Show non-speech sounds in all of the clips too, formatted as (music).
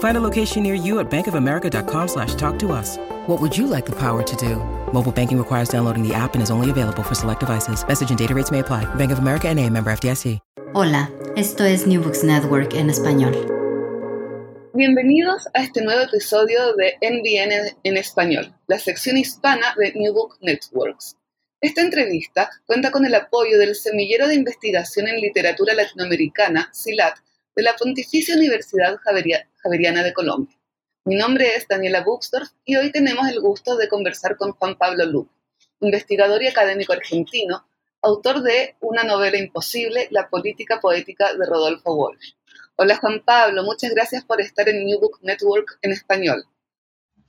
Find a location near you at bankofamerica.com slash talk to us. What would you like the power to do? Mobile banking requires downloading the app and is only available for select devices. Message and data rates may apply. Bank of America and a member FDIC. Hola, esto es New Books Network en español. Bienvenidos a este nuevo episodio de NBN en español, la sección hispana de New Book Networks. Esta entrevista cuenta con el apoyo del Semillero de Investigación en Literatura Latinoamericana, SILAT, de la Pontificia Universidad Javeriana de Colombia. Mi nombre es Daniela Buxdorf y hoy tenemos el gusto de conversar con Juan Pablo Luque, investigador y académico argentino, autor de Una novela imposible, La política poética de Rodolfo Walsh. Hola Juan Pablo, muchas gracias por estar en New Book Network en español.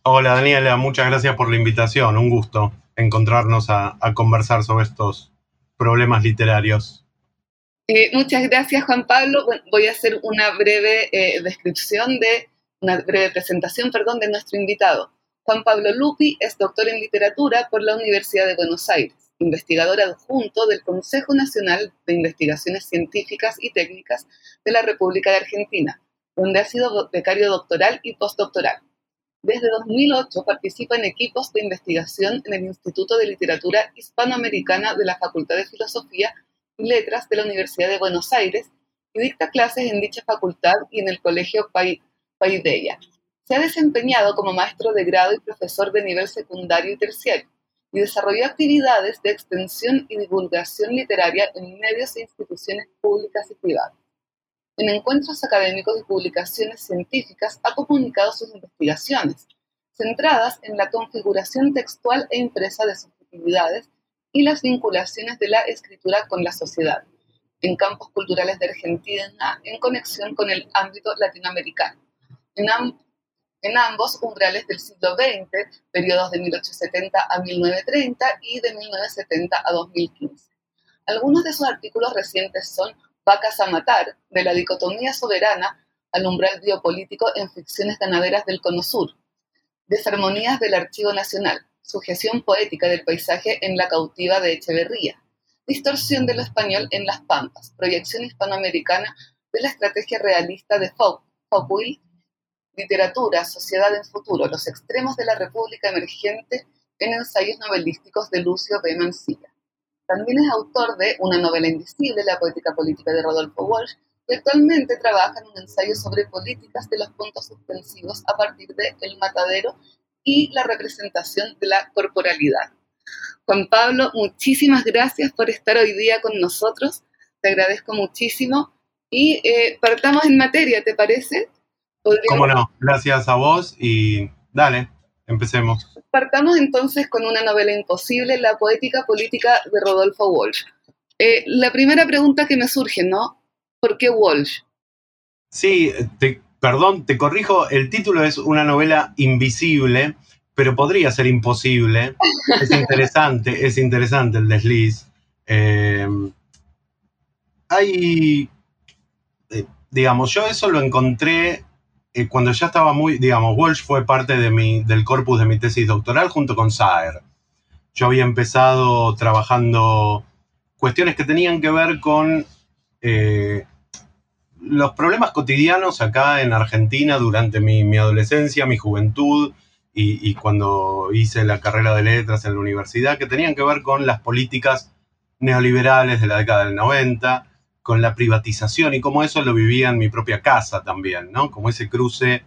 Hola Daniela, muchas gracias por la invitación. Un gusto encontrarnos a, conversar sobre estos problemas literarios. Eh, muchas gracias Juan Pablo. voy a hacer una breve eh, descripción de, una breve presentación, perdón, de nuestro invitado. Juan Pablo Lupi es doctor en literatura por la Universidad de Buenos Aires investigador adjunto del Consejo Nacional de Investigaciones Científicas y Técnicas de la República de Argentina, donde ha sido becario doctoral y postdoctoral. Desde 2008 participa en equipos de investigación en el Instituto de Literatura Hispanoamericana de la Facultad de Filosofía Letras de la Universidad de Buenos Aires y dicta clases en dicha facultad y en el Colegio Paideia. Se ha desempeñado como maestro de grado y profesor de nivel secundario y terciario y desarrolló actividades de extensión y divulgación literaria en medios e instituciones públicas y privadas. En encuentros académicos y publicaciones científicas ha comunicado sus investigaciones, centradas en la configuración textual e impresa de sus actividades y las vinculaciones de la escritura con la sociedad, en campos culturales de Argentina en conexión con el ámbito latinoamericano. En, en ambos umbrales del siglo XX, periodos de 1870 a 1930 y de 1970 a 2015. Algunos de sus artículos recientes son Vacas a matar, de la dicotomía soberana al umbral biopolítico en ficciones ganaderas del Cono Sur, Desarmonías del Archivo Nacional, sujeción poética del paisaje en la cautiva de Echeverría, distorsión de lo español en las Pampas, proyección hispanoamericana de la estrategia realista de Foucault Literatura, Sociedad en Futuro, Los extremos de la República Emergente en ensayos novelísticos de Lucio B. Mancilla. También es autor de Una novela invisible, la poética política de Rodolfo Walsh, y actualmente trabaja en un ensayo sobre políticas de los puntos suspensivos a partir de El Matadero y la representación de la corporalidad. Juan Pablo, muchísimas gracias por estar hoy día con nosotros. Te agradezco muchísimo. Y eh, partamos en materia, ¿te parece? ¿Cómo no? Gracias a vos y dale, empecemos. Partamos entonces con una novela imposible, La poética política de Rodolfo Walsh. Eh, la primera pregunta que me surge, ¿no? ¿Por qué Walsh? Sí, perdón, te corrijo, el título es una novela invisible, pero podría ser imposible. Es interesante, es interesante el desliz. Eh, hay, eh, digamos, yo eso lo encontré eh, cuando ya estaba muy, digamos, Walsh fue parte de mi, del corpus de mi tesis doctoral junto con Saer. Yo había empezado trabajando cuestiones que tenían que ver con eh, los problemas cotidianos acá en Argentina durante mi, adolescencia, mi juventud y, y, cuando hice la carrera de letras en la universidad, que tenían que ver con las políticas neoliberales de la década del 90 con la privatización y cómo eso lo vivía en mi propia casa también, ¿no? Como ese cruce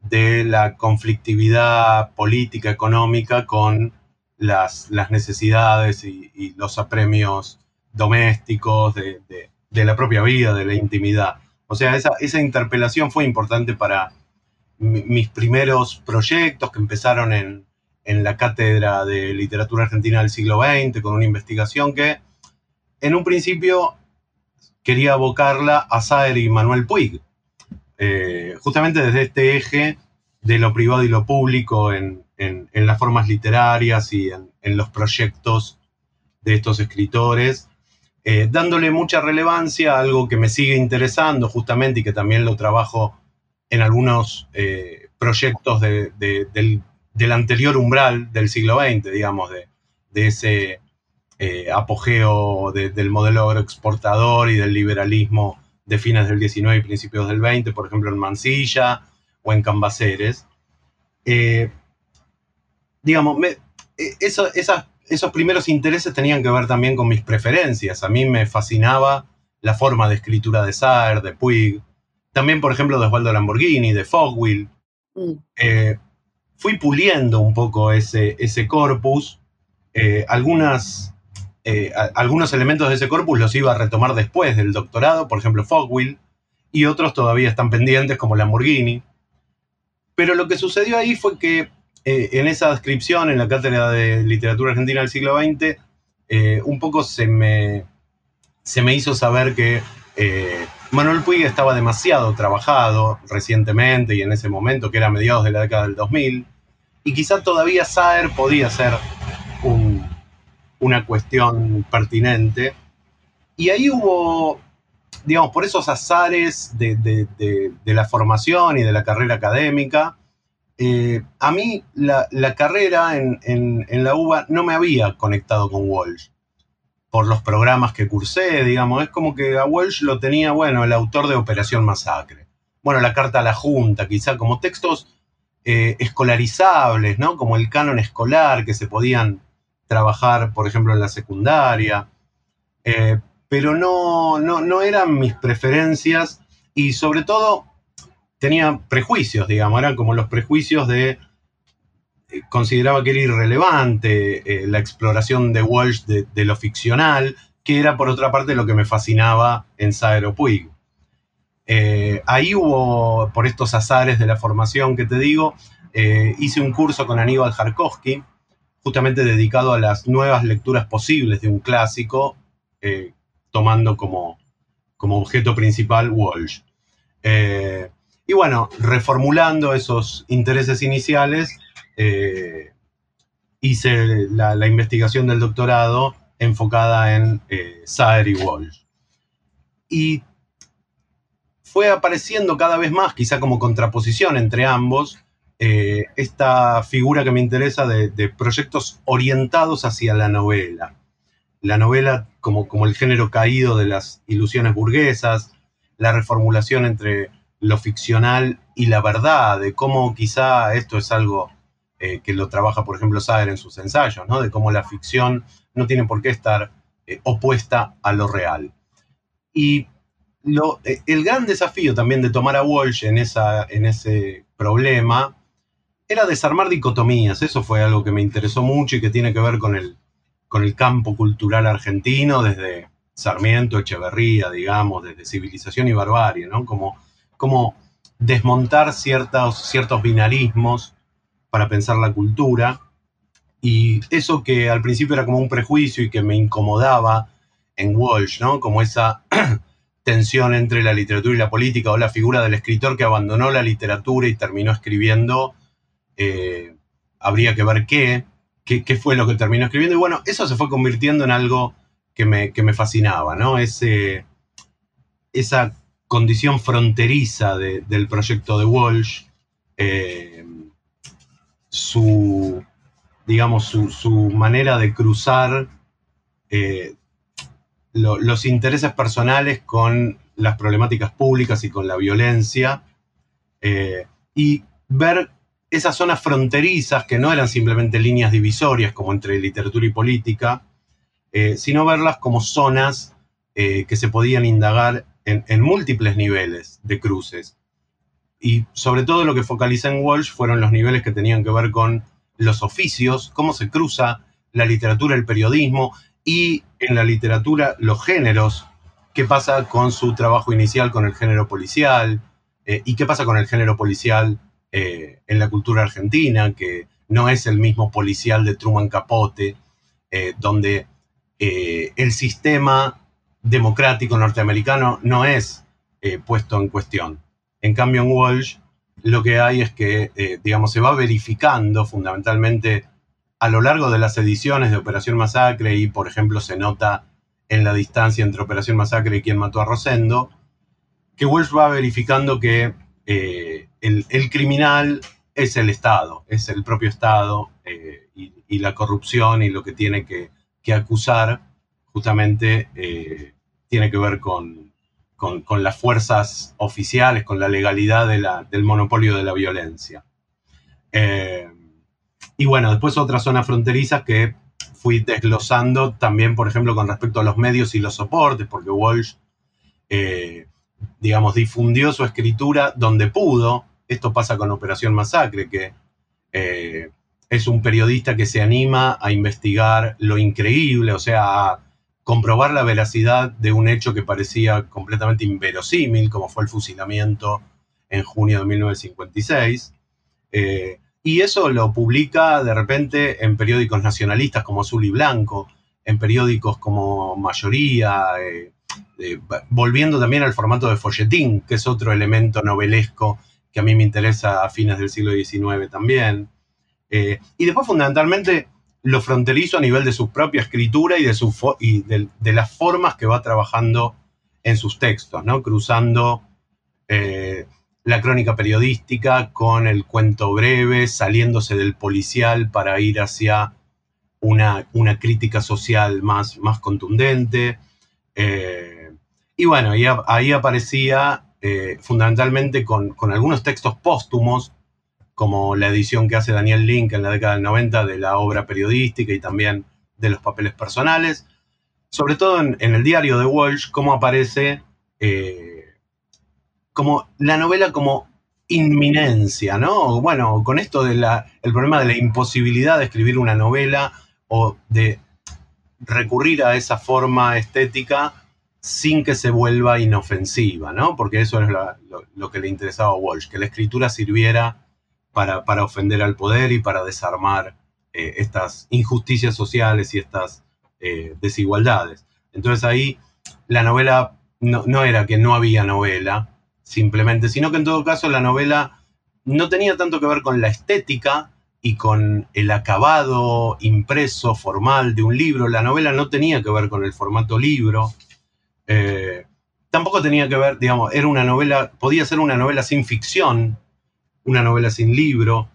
de la conflictividad política, económica con las, las necesidades y, los apremios domésticos de, de la propia vida, de la intimidad. O sea, esa, esa interpelación fue importante para mis primeros proyectos que empezaron en, en la Cátedra de Literatura Argentina del siglo XX, con una investigación que en un principio quería abocarla a Saer y Manuel Puig, eh, justamente desde este eje de lo privado y lo público en, las formas literarias y en, los proyectos de estos escritores, eh, dándole mucha relevancia a algo que me sigue interesando justamente y que también lo trabajo en algunos eh, proyectos del, anterior umbral del siglo XX, digamos, de, ese apogeo del modelo agroexportador y del liberalismo de fines del 19 y principios del 20, por ejemplo en Mansilla o en Cambaceres. Eh, digamos, eh, esos primeros intereses tenían que ver también con mis preferencias. A mí me fascinaba la forma de escritura de Saer, de Puig, también, por ejemplo, de Osvaldo Lamborghini, de Fogwill. Mm. Eh, fui puliendo un poco ese, ese corpus. algunas eh, algunos elementos de ese corpus los iba a retomar después del doctorado, por ejemplo Fogwill, y otros todavía están pendientes como Lamborghini. Pero lo que sucedió ahí fue que eh, en esa descripción, en la cátedra de literatura argentina del siglo XX, eh, un poco se me, se me hizo saber que Manuel Puig estaba demasiado trabajado recientemente y en ese momento, que era a mediados de la década del 2000, y quizá todavía Saer podía ser un, una cuestión pertinente. Y ahí hubo, digamos, por esos azares de, la formación y de la carrera académica, eh, a mí la, carrera en, la UBA no me había conectado con Walsh por los programas que cursé, digamos, es como que a Walsh lo tenía, bueno, el autor de Operación Masacre. Bueno, la carta a la Junta, quizá como textos eh, escolarizables, ¿no? Como el canon escolar que se podían trabajar, por ejemplo, en la secundaria, eh, pero no, no, eran mis preferencias y sobre todo tenía prejuicios, digamos, eran como los prejuicios de, eh, consideraba que era irrelevante eh, la exploración de Walsh de, lo ficcional, que era por otra parte lo que me fascinaba en Saero Puig. ahí hubo, por estos azares de la formación que te digo, hice un curso con Aníbal Jarkowski, justamente dedicado a las nuevas lecturas posibles de un clásico, eh, tomando como, como, objeto principal Walsh. Eh, y bueno, reformulando esos intereses iniciales, eh, hice la, investigación del doctorado enfocada en Saer y Walsh. Y fue apareciendo cada vez más, quizá como contraposición entre ambos, eh, esta figura que me interesa de, proyectos orientados hacia la novela. La novela como, como el género caído de las ilusiones burguesas, la reformulación entre lo ficcional y la verdad, de cómo quizá esto es algo eh, que lo trabaja, por ejemplo, Sager en sus ensayos, ¿no? de cómo la ficción no tiene por qué estar eh, opuesta a lo real. Y lo, el gran desafío también de tomar a Walsh en, esa, en ese problema era desarmar dicotomías. Eso fue algo que me interesó mucho y que tiene que ver con el, con el campo cultural argentino desde Sarmiento, Echeverría, digamos, desde civilización y barbarie, ¿no? Como, como desmontar ciertos, ciertos binarismos para pensar la cultura. Y eso que al principio era como un prejuicio y que me incomodaba en Walsh, ¿no? Como esa (clears throat) tensión entre la literatura y la política o la figura del escritor que abandonó la literatura y terminó escribiendo eh, habría que ver qué, qué, fue lo que terminó escribiendo. Y bueno, eso se fue convirtiendo en algo que me, fascinaba, ¿no? Ese, esa condición fronteriza del proyecto de Walsh, eh, su, digamos, su, manera de cruzar eh, los intereses personales con las problemáticas públicas y con la violencia, y ver esas zonas fronterizas que no eran simplemente líneas divisorias como entre literatura y política, eh, sino verlas como zonas eh, que se podían indagar en, múltiples niveles de cruces. Y sobre todo lo que focaliza en Walsh fueron los niveles que tenían que ver con los oficios, cómo se cruza la literatura, el periodismo y en la literatura los géneros qué pasa con su trabajo inicial con el género policial eh, y qué pasa con el género policial eh, en la cultura argentina, que no es el mismo policial de Truman Capote, eh, donde el sistema democrático norteamericano no es puesto en cuestión. En cambio, en Walsh lo que hay es que, digamos, se va verificando fundamentalmente a lo largo de las ediciones de Operación Masacre y, por ejemplo, se nota en la distancia entre Operación Masacre y quien mató a Rosendo, que Welsh va verificando que eh, el, criminal es el Estado, es el propio Estado eh, y, la corrupción y lo que tiene que, acusar justamente eh, tiene que ver con, con, las fuerzas oficiales, con la legalidad del monopolio de la violencia. y bueno, después otras zonas fronterizas que fui desglosando también, por ejemplo, con respecto a los medios y los soportes, porque Walsh, eh, digamos, difundió su escritura donde pudo. Esto pasa con Operación Masacre, que eh, es un periodista que se anima a investigar lo increíble, o sea, a comprobar la veracidad de un hecho que parecía completamente inverosímil, como fue el fusilamiento en junio de 1956. Y eso lo publica de repente en periódicos nacionalistas como Azul y Blanco, en periódicos como Mayoría, eh, eh, volviendo también al formato de folletín, que es otro elemento novelesco que a mí me interesa a fines del siglo XIX también. Eh, y después fundamentalmente lo fronterizo a nivel de su propia escritura y de, las formas que va trabajando en sus textos, ¿no? cruzando la crónica periodística con el cuento breve, saliéndose del policial para ir hacia una, una crítica social más, más contundente. Eh, y bueno, ahí, aparecía eh, fundamentalmente con, algunos textos póstumos, como la edición que hace Daniel Link en la década del 90 de la obra periodística y también de los papeles personales. Sobre todo en, el diario de Walsh, cómo aparece eh, como la novela como inminencia, ¿no? Bueno, con esto del problema de la imposibilidad de escribir una novela o de recurrir a esa forma estética sin que se vuelva inofensiva, ¿no? Porque eso es lo, que le interesaba a Walsh, que la escritura sirviera para, para ofender al poder y para desarmar eh, estas injusticias sociales y estas eh, desigualdades. Entonces ahí la novela no, no, era que no había novela, simplemente, sino que en todo caso la novela no tenía tanto que ver con la estética y con el acabado impreso formal de un libro. La novela no tenía que ver con el formato libro. Eh, tampoco tenía que ver, digamos, era una novela, podía ser una novela sin ficción, una novela sin libro,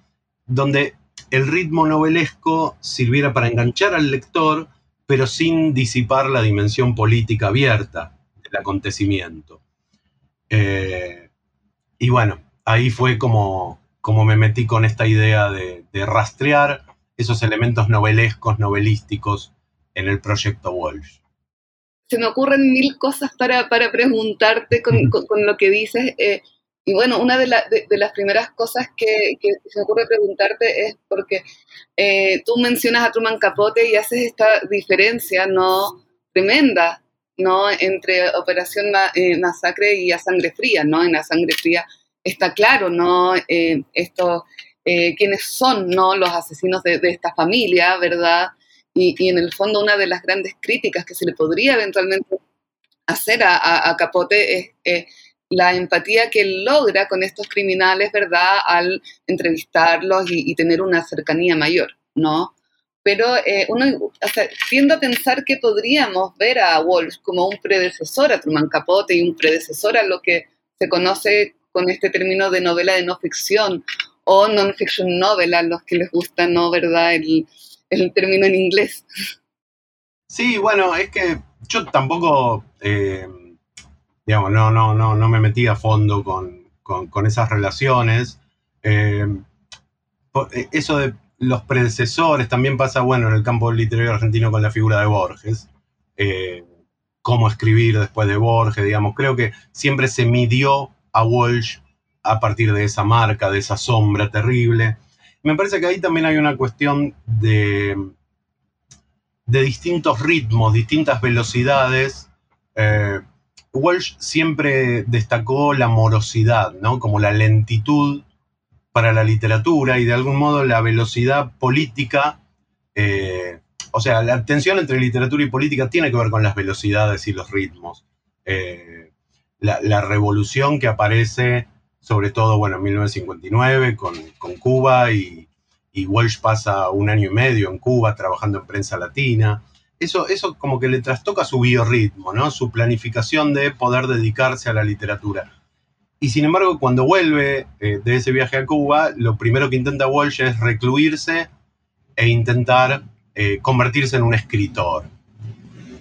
donde el ritmo novelesco sirviera para enganchar al lector, pero sin disipar la dimensión política abierta del acontecimiento. Eh, y bueno, ahí fue como, como me metí con esta idea de, rastrear esos elementos novelescos, novelísticos en el proyecto Walsh. Se me ocurren mil cosas para, preguntarte (laughs) con, lo que dices. Eh, y bueno, una de, las primeras cosas que, se me ocurre preguntarte es porque eh, tú mencionas a Truman Capote y haces esta diferencia no tremenda ¿no? entre Operación eh, Masacre y A Sangre Fría, ¿no? En A Sangre Fría está claro, ¿no? Eh, eh, quiénes son, ¿no? Los asesinos de, esta familia, ¿verdad? Y, en el fondo una de las grandes críticas que se le podría eventualmente hacer a, Capote es la empatía que él logra con estos criminales, ¿verdad? Al entrevistarlos y, tener una cercanía mayor, ¿no? pero eh, uno tiende a pensar que podríamos ver a Walsh como un predecesor a Truman Capote y un predecesor a lo que se conoce con este término de novela de no ficción o non-fiction novel a los que les gusta, ¿no? ¿Verdad? El, término en inglés. Sí, bueno, es que yo tampoco, eh, digamos, no, no, no, no me metí a fondo con, esas relaciones. Eh, eso de los predecesores, también pasa, bueno, en el campo literario argentino con la figura de Borges, eh, cómo escribir después de Borges, digamos, creo que siempre se midió a Walsh a partir de esa marca, de esa sombra terrible. Me parece que ahí también hay una cuestión de, de distintos ritmos, distintas velocidades. Eh, Walsh siempre destacó la morosidad, ¿no? Como la lentitud para la literatura y de algún modo la velocidad política. Eh, o sea, la tensión entre literatura y política tiene que ver con las velocidades y los ritmos. Eh, la, revolución que aparece, sobre todo, bueno, en 1959 con, Cuba y, y Walsh pasa un año y medio en Cuba trabajando en prensa latina eso, eso como que le trastoca su biorritmo, ¿no? Su planificación de poder dedicarse a la literatura. Y sin embargo, cuando vuelve eh, de ese viaje a Cuba, lo primero que intenta Walsh es recluirse e intentar eh, convertirse en un escritor.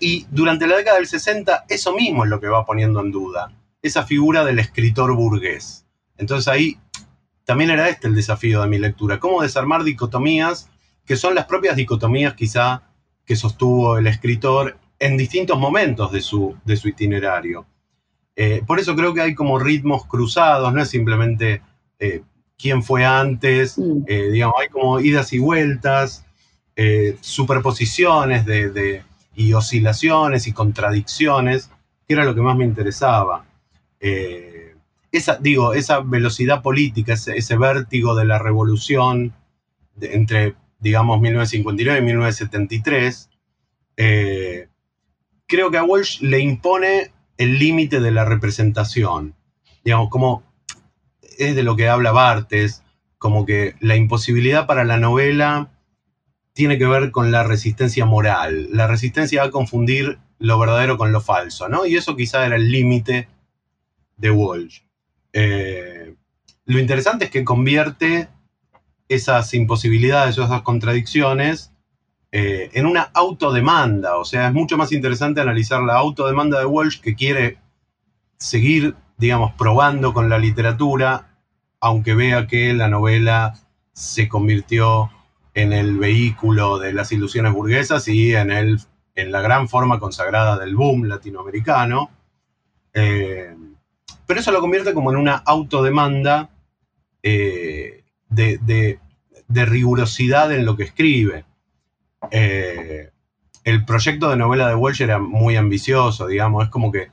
Y durante la década del 60, eso mismo es lo que va poniendo en duda, esa figura del escritor burgués. Entonces ahí también era este el desafío de mi lectura, cómo desarmar dicotomías que son las propias dicotomías quizá que sostuvo el escritor en distintos momentos de su, de su itinerario. Eh, por eso creo que hay como ritmos cruzados, no es simplemente eh, quién fue antes, eh, digamos, hay como idas y vueltas, superposiciones de, y oscilaciones y contradicciones, que era lo que más me interesaba. esa, digo, esa velocidad política, ese, vértigo de la revolución entre digamos 1959 y 1973, eh, creo que a Walsh le impone el límite de la representación. Digamos, como es de lo que habla Bartes, como que la imposibilidad para la novela tiene que ver con la resistencia moral, la resistencia a confundir lo verdadero con lo falso, ¿no? Y eso quizá era el límite de Walsh. Eh, lo interesante es que convierte esas imposibilidades o esas contradicciones eh, en una autodemanda. O sea, es mucho más interesante analizar la autodemanda de Walsh que quiere seguir, digamos, probando con la literatura, aunque vea que la novela se convirtió en el vehículo de las ilusiones burguesas y en, el, en la gran forma consagrada del boom latinoamericano. Eh, pero eso lo convierte como en una autodemanda eh, de, rigurosidad en lo que escribe. Eh, el proyecto de novela de Welsh era muy ambicioso, digamos, es como que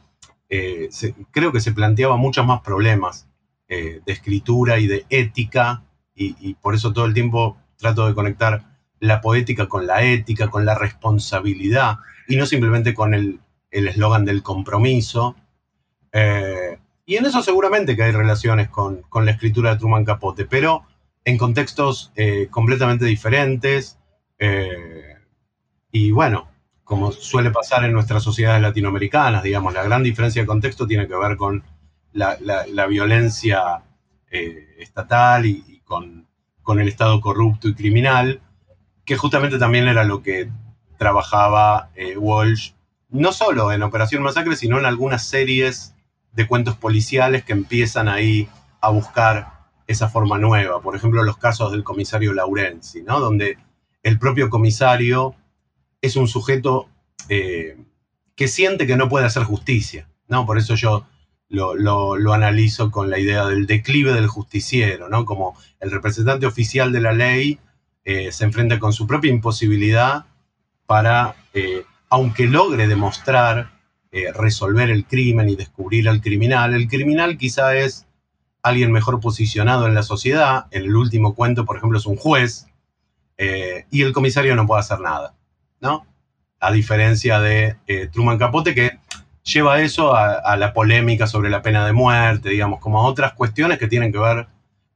eh, creo que se planteaba muchos más problemas eh, de escritura y de ética, y, por eso todo el tiempo trato de conectar la poética con la ética, con la responsabilidad, y no simplemente con el eslogan del compromiso. y en eso seguramente que hay relaciones con, con la escritura de Truman Capote, pero en contextos eh, completamente diferentes. Eh, y bueno, como suele pasar en nuestras sociedades latinoamericanas, digamos, la gran diferencia de contexto tiene que ver con la, violencia eh, estatal y, con, con, el Estado corrupto y criminal, que justamente también era lo que trabajaba Walsh, no solo en Operación Masacre, sino en algunas series de cuentos policiales que empiezan ahí a buscar esa forma nueva. Por ejemplo, los casos del comisario Laurenzi, ¿no? Donde el propio comisario es un sujeto eh, que siente que no puede hacer justicia, ¿no? Por eso yo lo, analizo con la idea del declive del justiciero, ¿no? Como el representante oficial de la ley eh, se enfrenta con su propia imposibilidad para, eh, aunque logre demostrar, resolver el crimen y descubrir al criminal, el criminal quizá es alguien mejor posicionado en la sociedad. En el último cuento, por ejemplo, es un juez eh, y el comisario no puede hacer nada, ¿no? A diferencia de eh, Truman Capote, que lleva eso a, la polémica sobre la pena de muerte, digamos, como a otras cuestiones que tienen que ver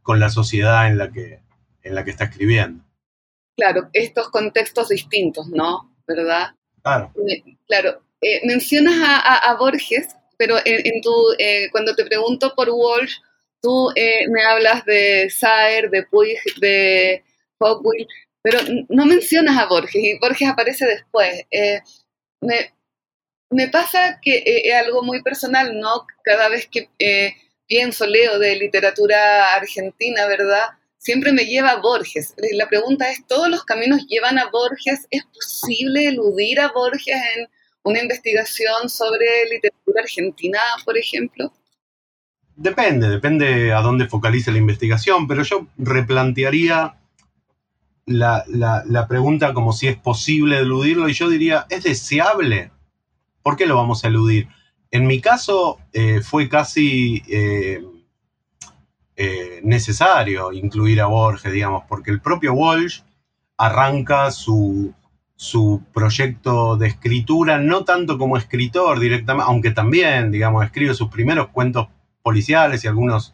con la sociedad en la que, en la que está escribiendo. Claro, estos contextos distintos, ¿no? ¿Verdad? Claro. Eh, claro. mencionas a, Borges, pero en, tu, cuando te pregunto por Walsh, Tú eh, me hablas de Saer, de Puig, de Fogwill, pero no mencionas a Borges y Borges aparece después. Eh, me, pasa que eh, es algo muy personal, ¿no? Cada vez que pienso, leo de literatura argentina, ¿verdad? Siempre me lleva a Borges. La pregunta es, ¿todos los caminos llevan a Borges? ¿Es posible eludir a Borges en una investigación sobre literatura argentina, por ejemplo? Depende, depende a dónde focalice la investigación, pero yo replantearía la, pregunta como si es posible eludirlo y yo diría, ¿es deseable? ¿Por qué lo vamos a eludir? en mi caso eh, fue casi eh, eh, necesario incluir a Borges, digamos, porque el propio Walsh arranca su, su proyecto de escritura, no tanto como escritor directamente, aunque también, digamos, escribe sus primeros cuentos policiales y algunos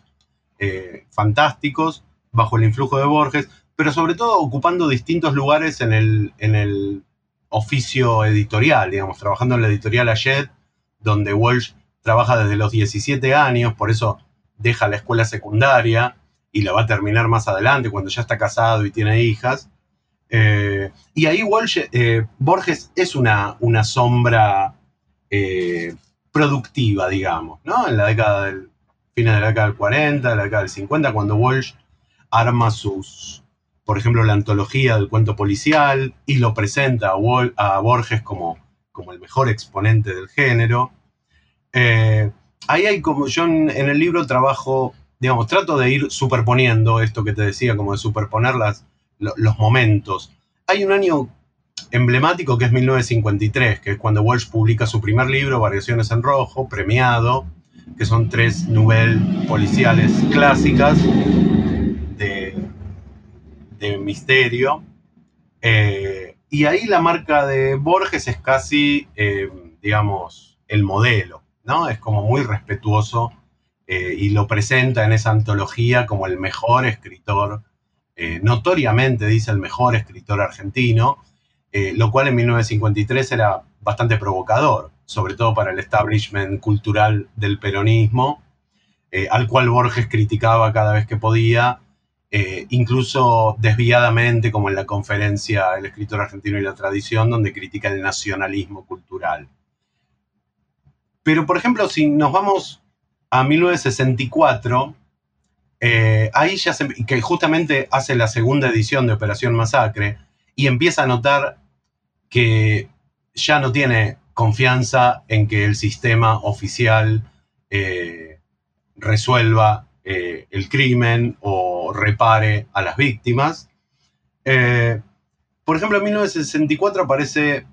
fantásticos bajo el influjo de Borges, pero sobre todo ocupando distintos lugares en el, en el oficio editorial, digamos, trabajando en la editorial Ayet, donde Walsh trabaja desde los 17 años, por eso deja la escuela secundaria y la va a terminar más adelante, cuando ya está casado y tiene hijas. Eh, y ahí Walsh, eh, Borges es una, una sombra eh, productiva, digamos, ¿no? En la década del, fines de la década del 40, la década del 50, cuando Walsh arma sus, por ejemplo, la antología del cuento policial y lo presenta a, Borges como, como, el mejor exponente del género. Eh, ahí hay como yo en, el libro trabajo, digamos, trato de ir superponiendo esto que te decía, como de superponer las, los momentos. Hay un año emblemático que es 1953, que es cuando Walsh publica su primer libro, Variaciones en Rojo, premiado, que son tres novelas policiales clásicas de misterio. Eh, y ahí la marca de Borges es casi, eh, digamos, el modelo, ¿no? Es como muy respetuoso eh, y lo presenta en esa antología como el mejor escritor, notoriamente dice el mejor escritor argentino, lo cual en 1953 era bastante provocador, sobre todo para el establishment cultural del peronismo, al cual Borges criticaba cada vez que podía eh, incluso desviadamente, como en la conferencia El escritor argentino y la tradición, donde critica el nacionalismo cultural. Pero, por ejemplo, si nos vamos a 1964, eh, ahí ya se, que justamente hace la segunda edición de Operación Masacre, y empieza a notar que ya no tiene confianza en que el sistema oficial eh, resuelva el crimen o repare a las víctimas. Eh, por ejemplo, en 1964 aparece,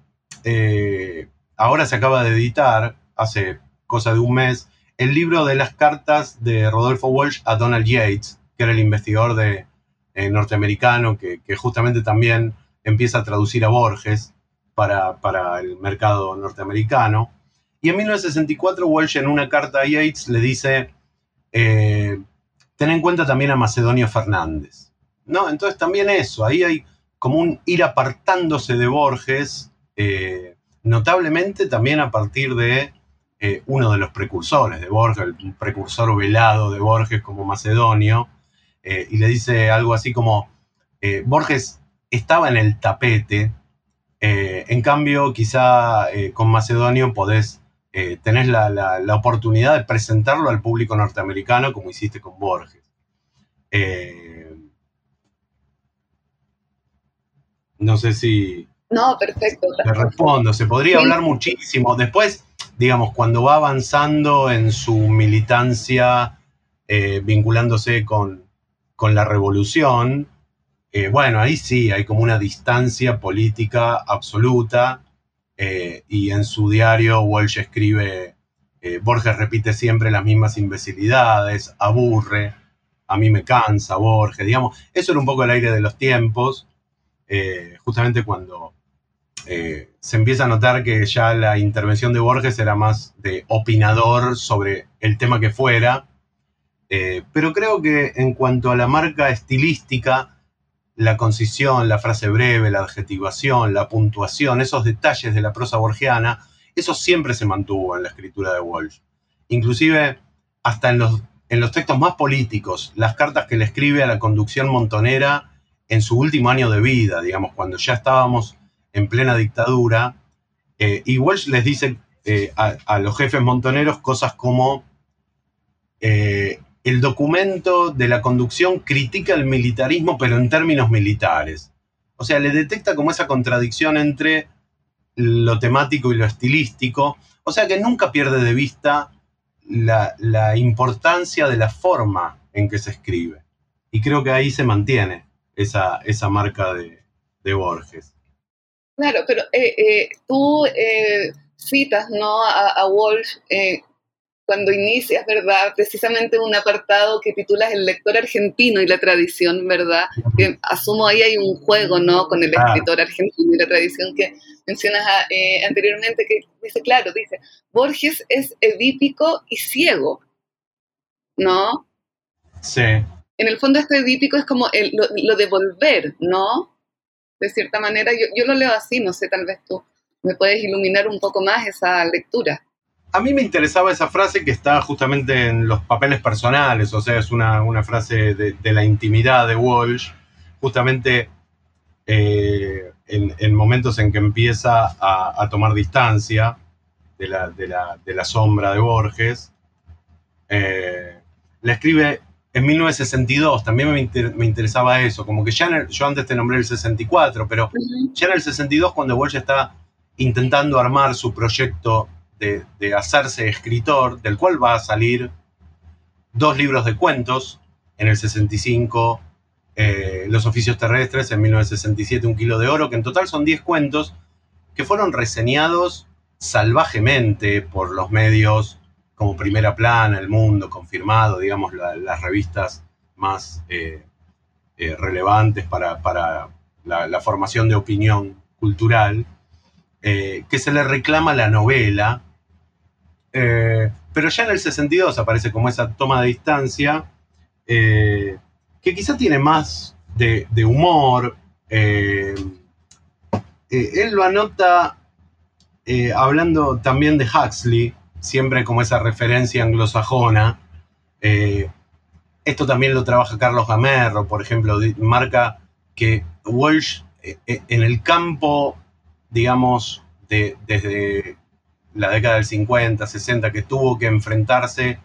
eh, ahora se acaba de editar, hace cosa de un mes, el libro de las cartas de Rodolfo Walsh a Donald Yates, que era el investigador de, eh, norteamericano que, justamente también empieza a traducir a Borges para, para el mercado norteamericano. Y en 1964 Walsh en una carta a Yates le dice, ten en cuenta también a Macedonio Fernández. ¿no? Entonces también eso, ahí hay como un ir apartándose de Borges, eh, notablemente también a partir de eh, uno de los precursores de Borges, el precursor velado de Borges como Macedonio, eh, y le dice algo así como, Borges estaba en el tapete, en cambio quizá con Macedonio podés eh, tenés la, oportunidad de presentarlo al público norteamericano como hiciste con Borges. Eh, no sé si... No, perfecto. Te respondo, se podría hablar muchísimo. Después, digamos, cuando va avanzando en su militancia, eh, vinculándose con, con, la revolución, bueno, ahí sí hay como una distancia política absoluta eh, y en su diario Walsh escribe, eh, Borges repite siempre las mismas imbecilidades, aburre, a mí me cansa Borges, digamos, eso era un poco el aire de los tiempos, eh, justamente cuando se empieza a notar que ya la intervención de Borges era más de opinador sobre el tema que fuera, pero creo que en cuanto a la marca estilística, la concisión, la frase breve, la adjetivación, la puntuación, esos detalles de la prosa borgiana, eso siempre se mantuvo en la escritura de Walsh. Inclusive hasta en los, en los textos más políticos, las cartas que le escribe a la conducción montonera en su último año de vida, digamos, cuando ya estábamos en plena dictadura, eh, y Walsh les dice eh, a, los jefes montoneros cosas como eh, el documento de la conducción critica el militarismo, pero en términos militares. O sea, le detecta como esa contradicción entre lo temático y lo estilístico. O sea, que nunca pierde de vista la, importancia de la forma en que se escribe. Y creo que ahí se mantiene esa, esa marca de, Borges. Claro, pero eh, eh, tú eh, citas ¿no? a, Walsh eh, cuando inicias, ¿verdad? Precisamente un apartado que titulas El lector argentino y la tradición, ¿verdad? Que asumo ahí hay un juego, ¿no? Con el escritor argentino y la tradición que mencionas ah, eh, anteriormente, que dice, claro, dice, Borges es edípico y ciego, ¿no? Sí. En el fondo este edípico es como lo, de volver, ¿no? De cierta manera, yo, yo lo leo así, no sé, tal vez tú me puedes iluminar un poco más esa lectura a mí me interesaba esa frase que está justamente en los papeles personales, o sea, es una, frase de, la intimidad de Walsh, justamente eh, en, momentos en que empieza a, tomar distancia de la, sombra de Borges. Eh, la escribe en 1962, también me, interesaba eso, como que ya yo antes te nombré el 64, pero ya en el 62 cuando Walsh está intentando armar su proyecto de, hacerse escritor, del cual va a salir dos libros de cuentos, en el 65 eh, Los oficios terrestres, en 1967 Un kilo de oro, que en total son 10 cuentos que fueron reseñados salvajemente por los medios como Primera Plana, El Mundo, Confirmado, digamos, las revistas más eh, eh, relevantes para, la, formación de opinión cultural, que se le reclama la novela eh, pero ya en el 62 aparece como esa toma de distancia, eh, que quizá tiene más de, humor. Eh, él lo anota hablando también de Huxley, siempre como esa referencia anglosajona. esto también lo trabaja Carlos Gamerro, por ejemplo, marca que Walsh en el campo, digamos, de, desde la década del 50, 60, que tuvo que enfrentarse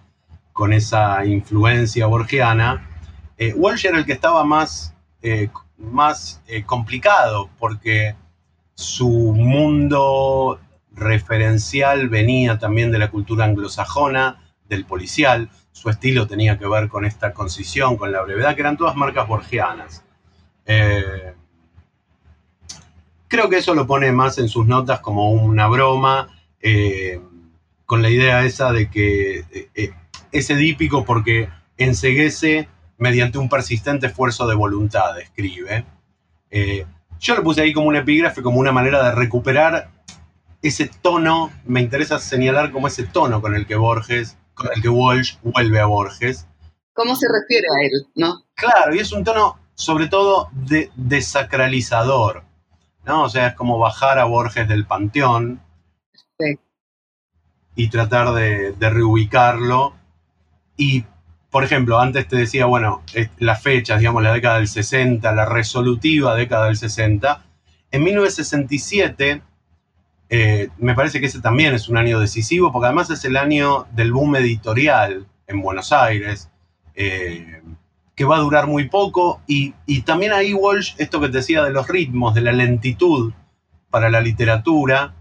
con esa influencia borgiana, eh, Walsh era el que estaba más, eh, más eh, complicado porque su mundo referencial venía también de la cultura anglosajona, del policial, su estilo tenía que ver con esta concisión, con la brevedad, que eran todas marcas borgianas. creo que eso lo pone más en sus notas como una broma eh, con la idea esa de que eh, eh, es edípico porque enseguece mediante un persistente esfuerzo de voluntad, escribe. yo lo puse ahí como un epígrafe, como una manera de recuperar ese tono, me interesa señalar como ese tono con el que Borges, con el que Walsh vuelve a Borges. ¿Cómo se refiere a él, no? Claro, y es un tono sobre todo de desacralizador, ¿no? O sea, es como bajar a Borges del panteón, y tratar de, reubicarlo. Y, por ejemplo, antes te decía, bueno, las fechas, digamos, la década del 60, la resolutiva década del 60. En 1967, eh, me parece que ese también es un año decisivo, porque además es el año del boom editorial en Buenos Aires, eh, que va a durar muy poco. Y, y también ahí Walsh, esto que te decía de los ritmos, de la lentitud para la literatura,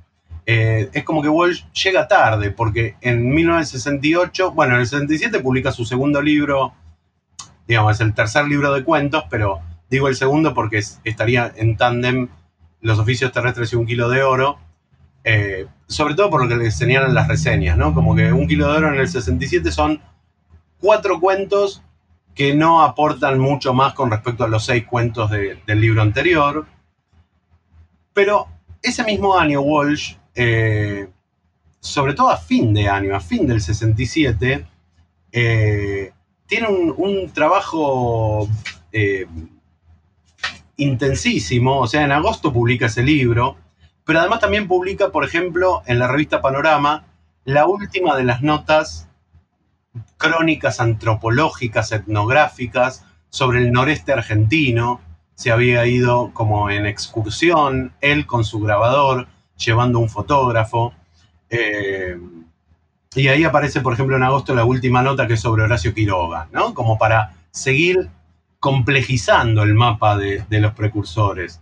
eh, es como que Walsh llega tarde, porque en 1968, bueno, en el 67 publica su segundo libro, digamos, es el tercer libro de cuentos, pero digo el segundo porque estaría en tándem Los oficios terrestres y un kilo de oro, eh, sobre todo por lo que le señalan las reseñas, ¿no? Como que un kilo de oro en el 67 son cuatro cuentos que no aportan mucho más con respecto a los seis cuentos del libro anterior. Pero ese mismo año Walsh eh, sobre todo a fin de año, a fin del 67, eh, tiene un, trabajo eh, intensísimo, o sea, en agosto publica ese libro, pero además también publica, por ejemplo, en la revista Panorama, la última de las notas crónicas antropológicas, etnográficas sobre el noreste argentino. Se había ido como en excursión, él con su grabador, llevando un fotógrafo. Eh, y ahí aparece, por ejemplo, en agosto la última nota que es sobre Horacio Quiroga, ¿no? Como para seguir complejizando el mapa de, los precursores.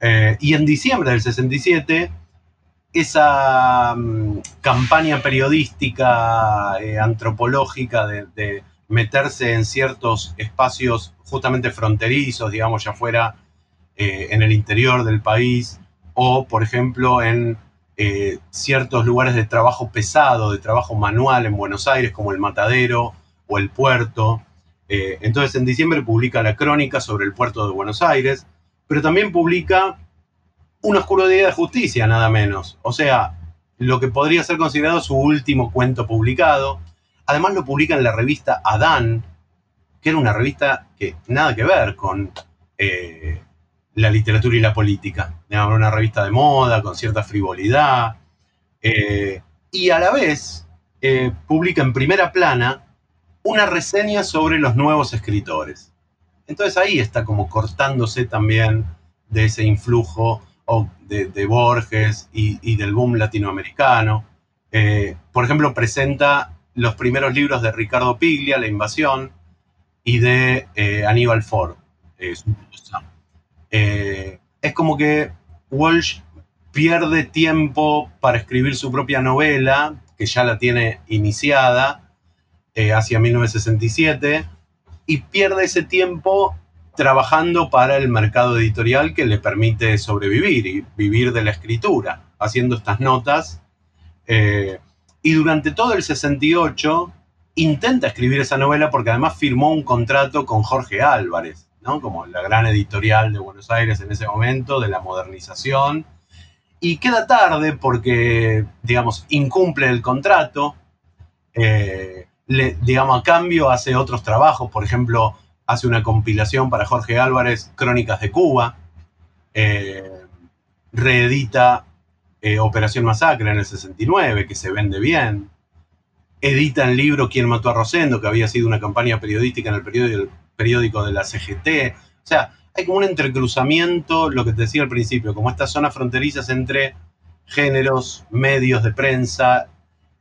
Eh, y en diciembre del 67, esa mm, campaña periodística, eh, antropológica de, meterse en ciertos espacios justamente fronterizos, digamos, ya fuera en el interior del país, o por ejemplo en eh, ciertos lugares de trabajo pesado, de trabajo manual en Buenos Aires, como el Matadero o el Puerto. Eh, entonces en diciembre publica la crónica sobre el puerto de Buenos Aires, pero también publica Un oscuro día de justicia, nada menos. O sea, lo que podría ser considerado su último cuento publicado. Además lo publica en la revista Adán, que era una revista que nada que ver con eh, la literatura y la política. Una revista de moda, con cierta frivolidad. Eh, y a la vez eh, publica en primera plana una reseña sobre los nuevos escritores. Entonces ahí está como cortándose también de ese influjo de, Borges y, del boom latinoamericano. Eh, por ejemplo, presenta los primeros libros de Ricardo Piglia, La Invasión, y de Aníbal Ford, eh, es como que Walsh pierde tiempo para escribir su propia novela, que ya la tiene iniciada, eh, hacia 1967, y pierde ese tiempo trabajando para el mercado editorial que le permite sobrevivir y vivir de la escritura, haciendo estas notas. Eh, y durante todo el 68 intenta escribir esa novela porque además firmó un contrato con Jorge Álvarez, como la gran editorial de Buenos Aires en ese momento, de la modernización. Y queda tarde porque, digamos, incumple el contrato. Eh, digamos, a cambio hace otros trabajos, por ejemplo, hace una compilación para Jorge Álvarez, Crónicas de Cuba, eh, reedita eh, Operación Masacre en el 69, que se vende bien, edita el libro Quién mató a Rosendo, que había sido una campaña periodística en el periódico, periódico de la CGT. O sea, hay como un entrecruzamiento, lo que te decía al principio, como estas zonas fronterizas entre géneros, medios de prensa,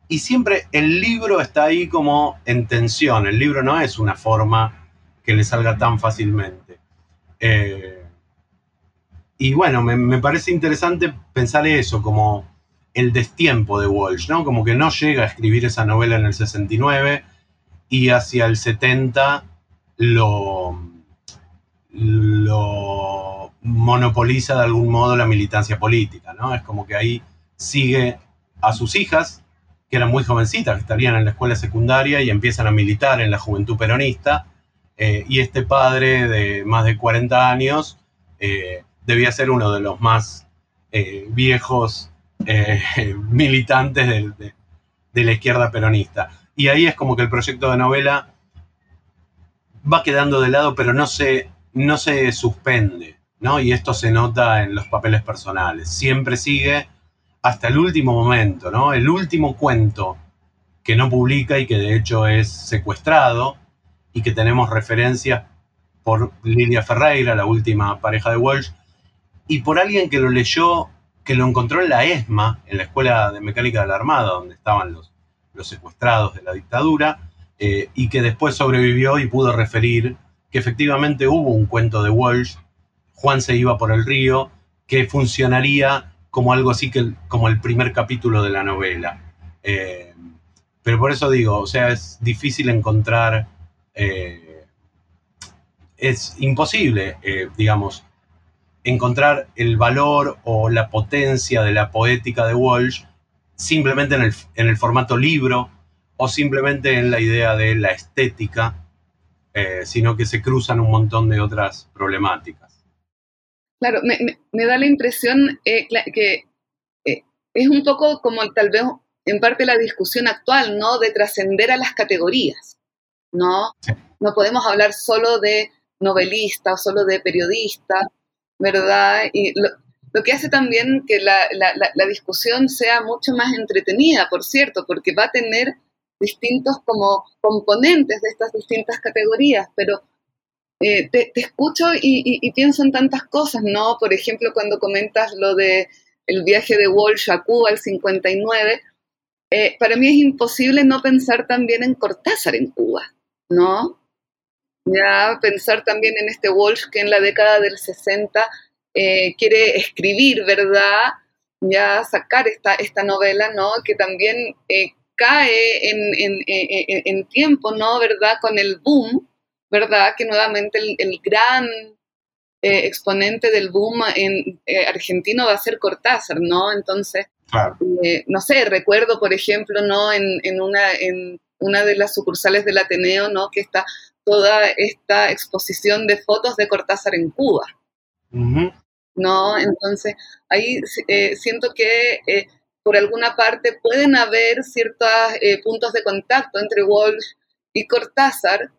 y siempre el libro está ahí como en tensión. El libro no es una forma que le salga tan fácilmente. Eh, y bueno, me, parece interesante pensar eso, como el destiempo de Walsh, ¿no? Como que no llega a escribir esa novela en el 69 y hacia el 70 lo, lo monopoliza de algún modo la militancia política, ¿no? Es como que ahí sigue a sus hijas, que eran muy jovencitas, que estarían en la escuela secundaria y empiezan a militar en la juventud peronista, eh, y este padre de más de 40 años eh, debía ser uno de los más eh, viejos (laughs) militantes de, de la izquierda peronista. Y ahí es como que el proyecto de novela va quedando de lado, pero no se, no se suspende, ¿no? Y esto se nota en los papeles personales. Siempre sigue hasta el último momento, ¿no? El último cuento que no publica y que de hecho es secuestrado y que tenemos referencias por Lilia Ferreira, la última pareja de Walsh, y por alguien que lo leyó, que lo encontró en la ESMA, en la Escuela de Mecánica de la Armada, donde estaban los, los secuestrados de la dictadura, eh, y que después sobrevivió y pudo referir que efectivamente hubo un cuento de Walsh, Juan se iba por el río, que funcionaría como algo así que como el primer capítulo de la novela. Eh, pero por eso digo, o sea, es difícil encontrar, eh, es imposible, digamos, encontrar el valor o la potencia de la poética de Walsh simplemente en el, en el formato libro o simplemente en la idea de la estética, eh, sino que se cruzan un montón de otras problemáticas. Claro, me, da la impresión eh, que eh, es un poco como tal vez en parte la discusión actual, ¿no? De trascender a las categorías, ¿no? No podemos hablar solo de novelista o solo de periodista, ¿verdad? Y lo, que hace también que la, la, discusión sea mucho más entretenida, por cierto, porque va a tener distintos como componentes de estas distintas categorías, pero eh, te, escucho y, pienso en tantas cosas, ¿no? Por ejemplo, cuando comentas lo de el viaje de Walsh a Cuba al 59, eh, para mí es imposible no pensar también en Cortázar en Cuba, ¿no? Ya pensar también en este Walsh que en la década del 60 eh, quiere escribir, ¿verdad? Ya sacar esta, esta novela, ¿no? Que también cae en, tiempo, ¿no? ¿Verdad? Con el boom, ¿verdad? Que nuevamente el, gran eh, exponente del boom en eh, argentino va a ser Cortázar, ¿no? Entonces, Eh, no sé, recuerdo, por ejemplo, ¿no? En, una, en una de las sucursales del Ateneo, ¿no? Que está toda esta exposición de fotos de Cortázar en Cuba. ¿No? Entonces, ahí eh, siento que eh, por alguna parte pueden haber ciertos puntos de contacto entre Walsh y Cortázar,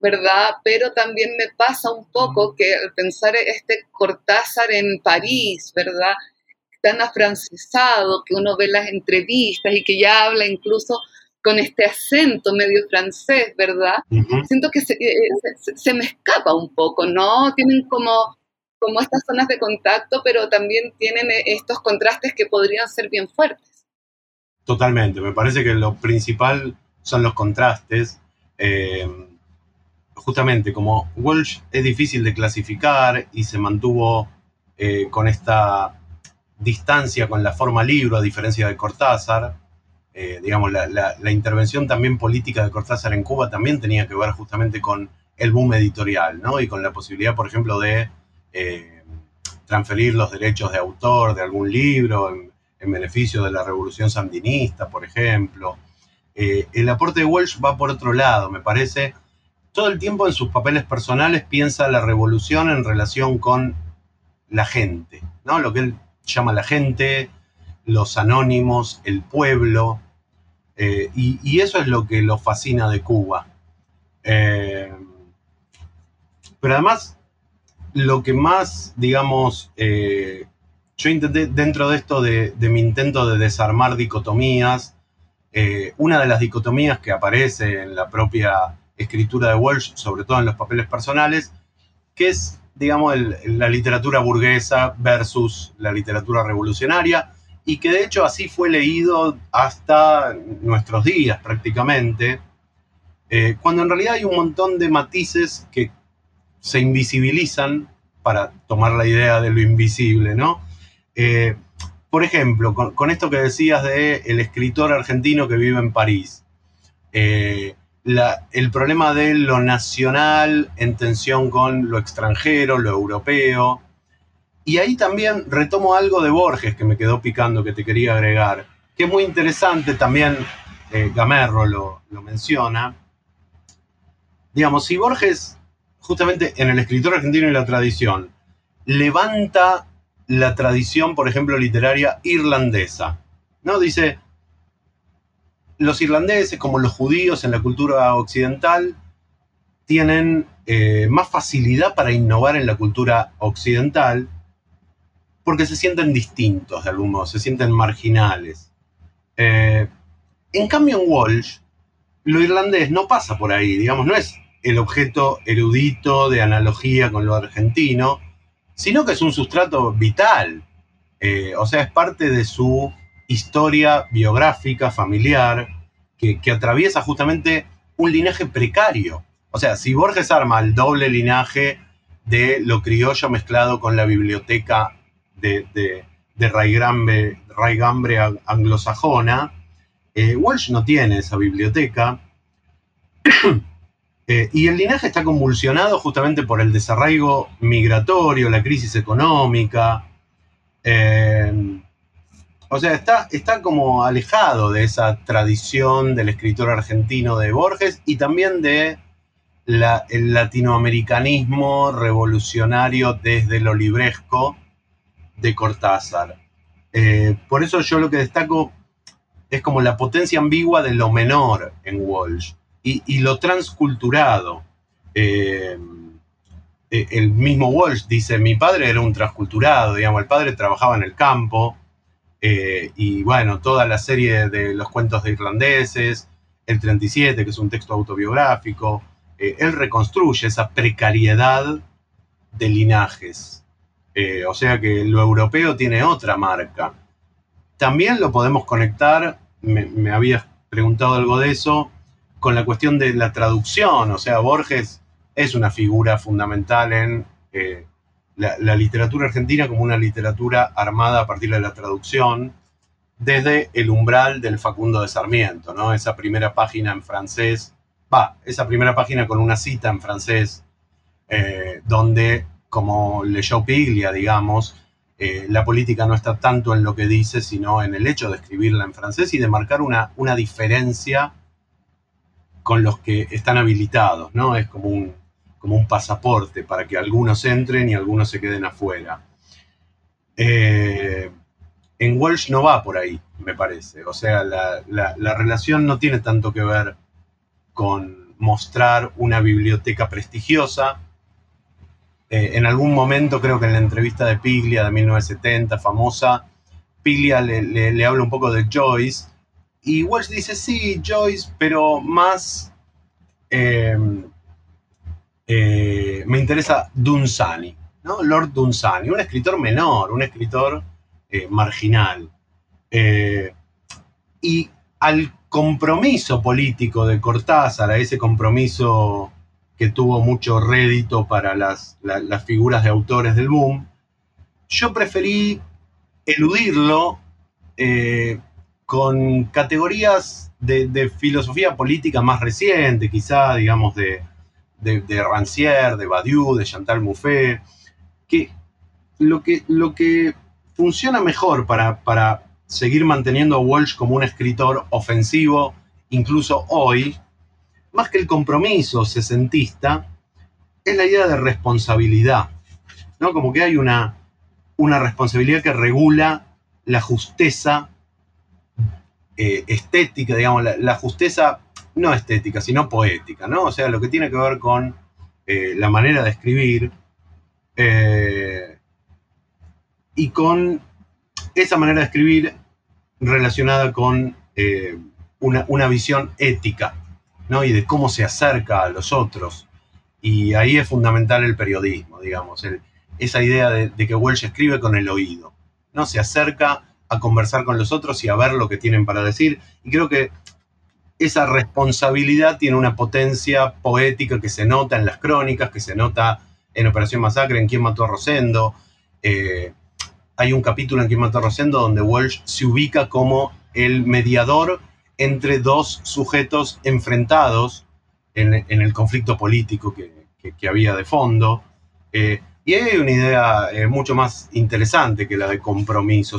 ¿verdad? Pero también me pasa un poco que al pensar este Cortázar en París, ¿verdad? Tan afrancesado, que uno ve las entrevistas y que ya habla incluso con este acento medio francés, ¿verdad? Siento que eh, se, me escapa un poco, ¿no? Tienen como, como estas zonas de contacto, pero también tienen eh, estos contrastes que podrían ser bien fuertes. Totalmente, me parece que lo principal son los contrastes. Eh, justamente como Walsh es difícil de clasificar y se mantuvo eh, con esta distancia con la forma libro, a diferencia de Cortázar, digamos, la, intervención también política de Cortázar en Cuba también tenía que ver justamente con el boom editorial, ¿no? Y con la posibilidad, por ejemplo, de eh, transferir los derechos de autor de algún libro en, en beneficio de la revolución sandinista, por ejemplo. el aporte de Walsh va por otro lado, me parece, todo el tiempo en sus papeles personales piensa la revolución en relación con la gente, ¿no? Lo que él llama la gente, los anónimos, el pueblo, eh, y, eso es lo que lo fascina de Cuba. Eh, pero además, lo que más, digamos, eh, yo intenté dentro de esto de, mi intento de desarmar dicotomías, una de las dicotomías que aparece en la propia escritura de Walsh, sobre todo en los papeles personales, que es, digamos, la literatura burguesa versus la literatura revolucionaria, y que de hecho así fue leído hasta nuestros días prácticamente, eh, cuando en realidad hay un montón de matices que se invisibilizan para tomar la idea de lo invisible, ¿no? Eh, por ejemplo, con, esto que decías de el escritor argentino que vive en París. Eh, el problema de lo nacional en tensión con lo extranjero, lo europeo. Y ahí también retomo algo de Borges que me quedó picando, que te quería agregar, que es muy interesante, también eh, Gamerro lo, lo menciona. Digamos, si Borges, justamente en el escritor argentino y la tradición, levanta la tradición, por ejemplo, literaria irlandesa, ¿no? Dice, los irlandeses, como los judíos en la cultura occidental, tienen eh, más facilidad para innovar en la cultura occidental porque se sienten distintos de algún modo, se sienten marginales. Eh, en cambio, en Walsh, lo irlandés no pasa por ahí, digamos, no es el objeto erudito de analogía con lo argentino, sino que es un sustrato vital. Eh, o sea, es parte de su historia biográfica, familiar, que, atraviesa justamente un linaje precario. O sea, si Borges arma el doble linaje de lo criollo mezclado con la biblioteca de, de, raigambre, anglosajona, eh, Walsh no tiene esa biblioteca. Eh, y el linaje está convulsionado justamente por el desarraigo migratorio, la crisis económica. Eh, o sea, está, está como alejado de esa tradición del escritor argentino de Borges y también de el latinoamericanismo revolucionario desde lo libresco de Cortázar. Eh, por eso yo lo que destaco es como la potencia ambigua de lo menor en Walsh y, lo transculturado. Eh, eh, el mismo Walsh dice, mi padre era un transculturado, digamos, el padre trabajaba en el campo, eh, y bueno, toda la serie de los cuentos de irlandeses, el 37, que es un texto autobiográfico, él reconstruye esa precariedad de linajes. O sea que lo europeo tiene otra marca. También lo podemos conectar, me, me habías preguntado algo de eso, con la cuestión de la traducción. O sea, Borges es una figura fundamental en la, literatura argentina como una literatura armada a partir de la traducción, desde el umbral del Facundo de Sarmiento, ¿no? Esa primera página en francés, va, esa primera página con una cita en francés, eh, donde, como leyó Piglia, digamos, eh, la política no está tanto en lo que dice, sino en el hecho de escribirla en francés y de marcar una, una diferencia con los que están habilitados, ¿no? Es como un, como un pasaporte para que algunos entren y algunos se queden afuera. Eh, en Walsh no va por ahí, me parece. O sea, la, la, relación no tiene tanto que ver con mostrar una biblioteca prestigiosa. Eh, en algún momento, creo que en la entrevista de Piglia de 1970, famosa, Piglia le, le habla un poco de Joyce y Walsh dice, sí, Joyce, pero más... Eh, eh, me interesa Dunsani, ¿no? Lord Dunsani, un escritor menor, un escritor eh, marginal. y al compromiso político de Cortázar, a ese compromiso que tuvo mucho rédito para las figuras de autores del boom, yo preferí eludirlo con categorías de, filosofía política más reciente, quizá, digamos, de, de, Rancière, de Badiou, de Chantal Mouffe, que lo que, lo que funciona mejor para, para seguir manteniendo a Walsh como un escritor ofensivo, incluso hoy, más que el compromiso sesentista, es la idea de responsabilidad, ¿no? Como que hay una, una responsabilidad que regula la justeza eh, estética, digamos, la, justeza, no estética, sino poética, ¿no? O sea, lo que tiene que ver con eh, la manera de escribir eh, y con esa manera de escribir relacionada con una, visión ética, ¿no? Y de cómo se acerca a los otros. Y ahí es fundamental el periodismo, digamos, esa idea de, de que Welsh escribe con el oído, ¿no? Se acerca a conversar con los otros y a ver lo que tienen para decir. Y creo que esa responsabilidad tiene una potencia poética que se nota en las crónicas, que se nota en Operación Masacre, en Quién mató a Rosendo. Eh, hay un capítulo en Quién mató a Rosendo donde Walsh se ubica como el mediador entre dos sujetos enfrentados en, el conflicto político que, había de fondo. Eh, y hay una idea eh, mucho más interesante que la de compromiso.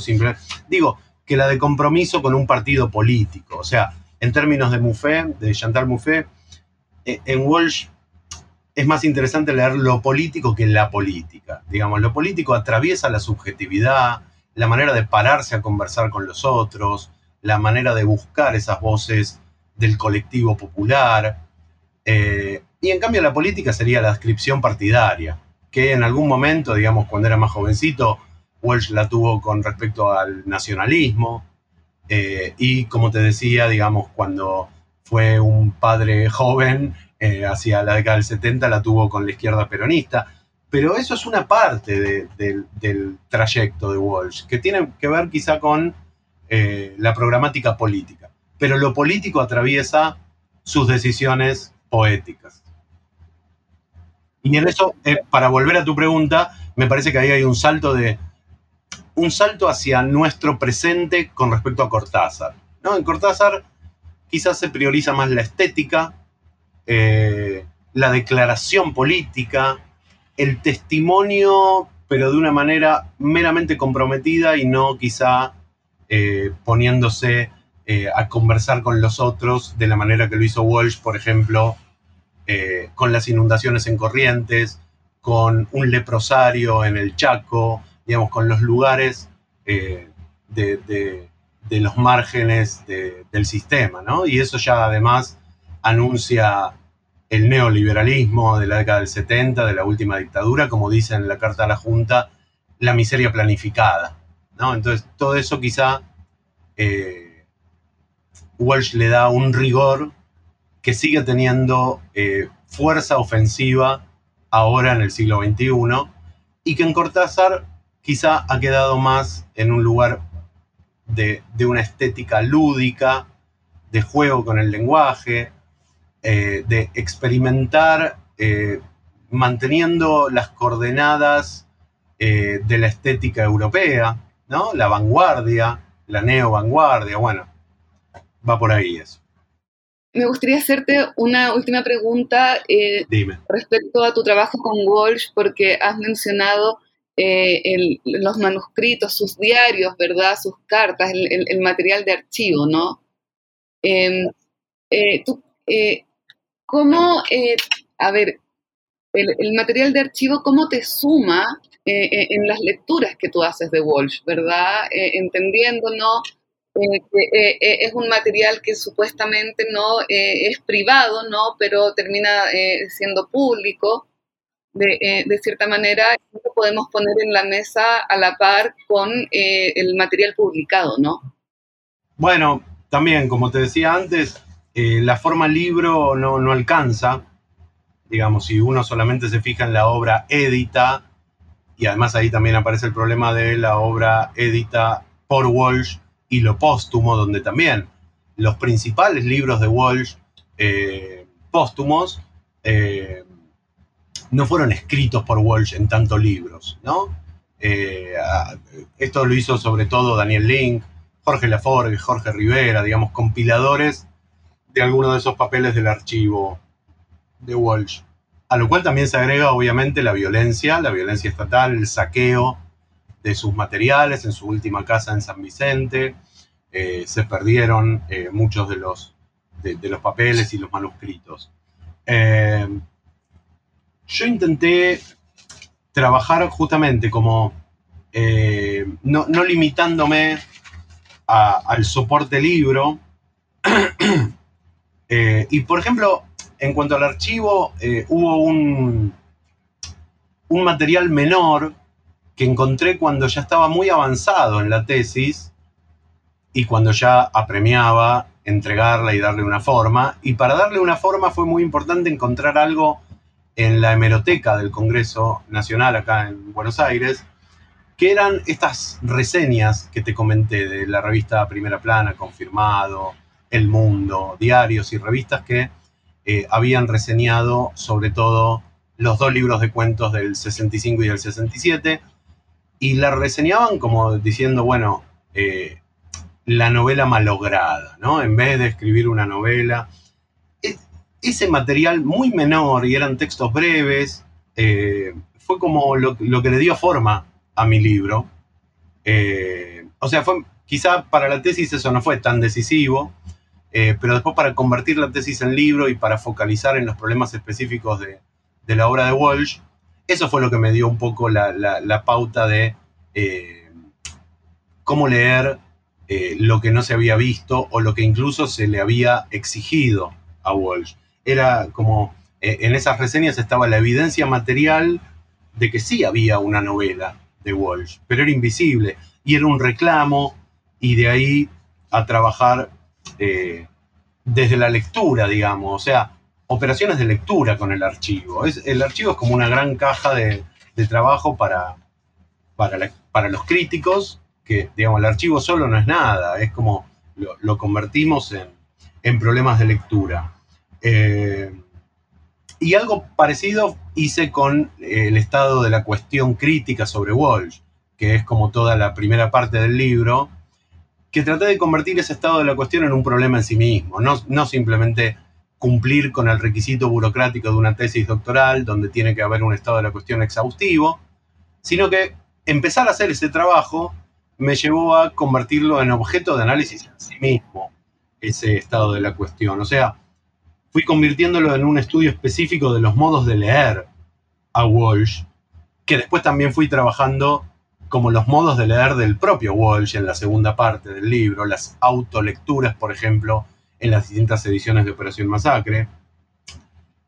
Digo, que la de compromiso con un partido político. O sea, en términos de Mouffe, de Chantal Mouffe, eh, en Walsh es más interesante leer lo político que la política. Digamos, lo político atraviesa la subjetividad, la manera de pararse a conversar con los otros, la manera de buscar esas voces del colectivo popular. Eh, y en cambio la política sería la descripción partidaria que en algún momento, digamos, cuando era más jovencito, Welsh la tuvo con respecto al nacionalismo. Eh, y como te decía, digamos, cuando fue un padre joven, eh, hacia la década del 70, la tuvo con la izquierda peronista. Pero eso es una parte del trayecto de Walsh, que tiene que ver quizá con eh, la programática política. Pero lo político atraviesa sus decisiones poéticas. Y en eso, eh, para volver a tu pregunta, me parece que ahí hay un salto de un salto hacia nuestro presente con respecto a Cortázar. ¿no? En Cortázar quizás se prioriza más la estética, eh, la declaración política, el testimonio, pero de una manera meramente comprometida y no quizá eh, poniéndose a conversar con los otros de la manera que lo hizo Walsh, por ejemplo, eh, con las inundaciones en Corrientes, con un leprosario en el Chaco, digamos, con los lugares eh, de, los márgenes del sistema, ¿no? Y eso ya además anuncia el neoliberalismo de la década del 70, de la última dictadura, como dice en la Carta a la Junta, la miseria planificada, ¿no? Entonces, todo eso quizá eh, Walsh le da un rigor que sigue teniendo eh, fuerza ofensiva ahora en el siglo XXI y que en Cortázar quizá ha quedado más en un lugar de, una estética lúdica, de juego con el lenguaje, eh, de experimentar eh, manteniendo las coordenadas de la estética europea, ¿no? La vanguardia, la neo-vanguardia, bueno, va por ahí eso. Me gustaría hacerte una última pregunta eh, respecto a tu trabajo con Walsh, porque has mencionado eh, los manuscritos, sus diarios, ¿verdad? Sus cartas, el, material de archivo, ¿no? Em, eh, eh, ¿Cómo, a ver, el, material de archivo, cómo te suma en las lecturas que tú haces de Walsh, ¿verdad? Entendiendo, ¿no? que es un material que supuestamente no es privado, ¿no? Pero termina siendo público de, eh, de, cierta manera, lo podemos poner en la mesa a la par con eh, el material publicado, ¿no? Bueno, también, como te decía antes, eh, la forma libro no, no, alcanza. Digamos, si uno solamente se fija en la obra edita, y además ahí también aparece el problema de la obra edita por Walsh y lo póstumo, donde también los principales libros de Walsh póstumos no fueron escritos por Walsh en tantos libros, ¿no? Eh, esto lo hizo sobre todo Daniel Link, Jorge Laforgue, Jorge Rivera, digamos, compiladores de algunos de esos papeles del archivo de Walsh. A lo cual también se agrega, obviamente, la violencia, la violencia estatal, el saqueo de sus materiales en su última casa en San Vicente. Eh, se perdieron eh, muchos de los, de, los papeles y los manuscritos yo intenté trabajar justamente como eh, no, limitándome al soporte libro. (clears throat) Eh, y por ejemplo, en cuanto al archivo, eh, hubo un, un material menor que encontré cuando ya estaba muy avanzado en la tesis y cuando ya apremiaba entregarla y darle una forma. Y para darle una forma fue muy importante encontrar algo en la hemeroteca del Congreso Nacional acá en Buenos Aires, que eran estas reseñas que te comenté de la revista Primera Plana, Confirmado, El Mundo, diarios y revistas que eh, habían reseñado sobre todo los dos libros de cuentos del 65 y del 67, y la reseñaban como diciendo, bueno, eh, la novela malograda, ¿no? En vez de escribir una novela, ese material muy menor y eran textos breves, eh, fue como lo, que le dio forma a mi libro. Eh, o sea, fue, quizá para la tesis eso no fue tan decisivo, eh, pero después para convertir la tesis en libro y para focalizar en los problemas específicos de, la obra de Walsh, eso fue lo que me dio un poco la, pauta de cómo leer lo que no se había visto o lo que incluso se le había exigido a Walsh era como, eh, en esas reseñas estaba la evidencia material de que sí había una novela de Walsh, pero era invisible y era un reclamo y de ahí a trabajar eh, desde la lectura, digamos, o sea, operaciones de lectura con el archivo. Es, el archivo es como una gran caja de, trabajo para, para, los críticos, que, digamos, el archivo solo no es nada, es como lo, convertimos en, en problemas de lectura. Eh, y algo parecido hice con eh, el estado de la cuestión crítica sobre Walsh, que es como toda la primera parte del libro, que traté de convertir ese estado de la cuestión en un problema en sí mismo, no, no simplemente cumplir con el requisito burocrático de una tesis doctoral, donde tiene que haber un estado de la cuestión exhaustivo, sino que empezar a hacer ese trabajo me llevó a convertirlo en objeto de análisis en sí mismo, ese estado de la cuestión. O sea, fui convirtiéndolo en un estudio específico de los modos de leer a Walsh, que después también fui trabajando como los modos de leer del propio Walsh en la segunda parte del libro, las autolecturas, por ejemplo, en las distintas ediciones de Operación Masacre.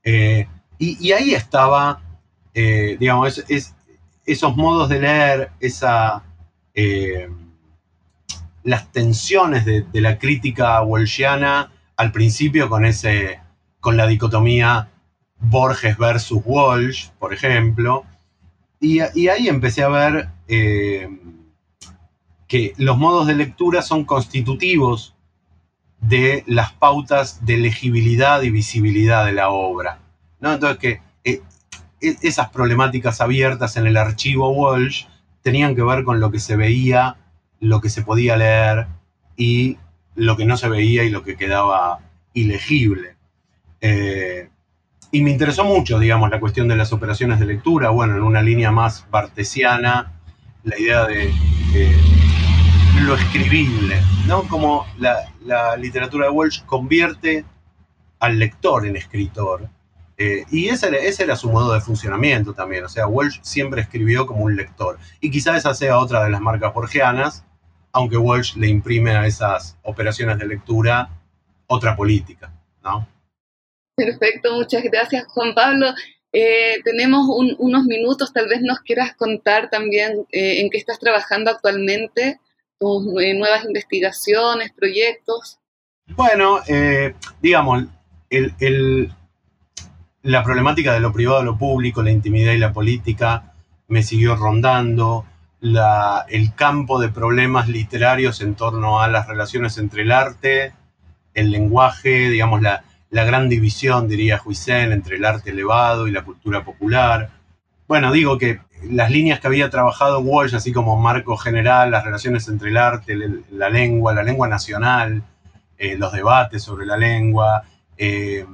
Eh, y, ahí estaba, eh, digamos, esos modos de leer, esa, eh, las tensiones de, la crítica walshiana al principio con ese con la dicotomía Borges versus Walsh, por ejemplo. Y, ahí empecé a ver eh, que los modos de lectura son constitutivos de las pautas de legibilidad y visibilidad de la obra. ¿no? Entonces que eh, e, esas problemáticas abiertas en el archivo Walsh tenían que ver con lo que se veía, lo que se podía leer y lo que no se veía y lo que quedaba ilegible. Eh, y me interesó mucho, digamos, la cuestión de las operaciones de lectura, bueno, en una línea más bartesiana, la idea de lo escribible, ¿no? Como la, literatura de Walsh convierte al lector en escritor. Eh, y ese era, ese era, su modo de funcionamiento también. O sea, Walsh siempre escribió como un lector. Y quizás esa sea otra de las marcas borgianas, aunque Walsh le imprime a esas operaciones de lectura otra política, ¿no? Perfecto, muchas gracias Juan Pablo. Eh, tenemos unos minutos, tal vez nos quieras contar también eh, en qué estás trabajando actualmente, tus nuevas investigaciones, proyectos. Bueno, digamos, el, la problemática de lo privado, lo público, la intimidad y la política me siguió rondando. el campo de problemas literarios en torno a las relaciones entre el arte, el lenguaje, digamos, la, gran división, diría Huisen, entre el arte elevado y la cultura popular. Bueno, digo que las líneas que había trabajado Walsh, así como marco general, las relaciones entre el arte, la lengua, la lengua nacional, eh, los debates sobre la lengua, eh,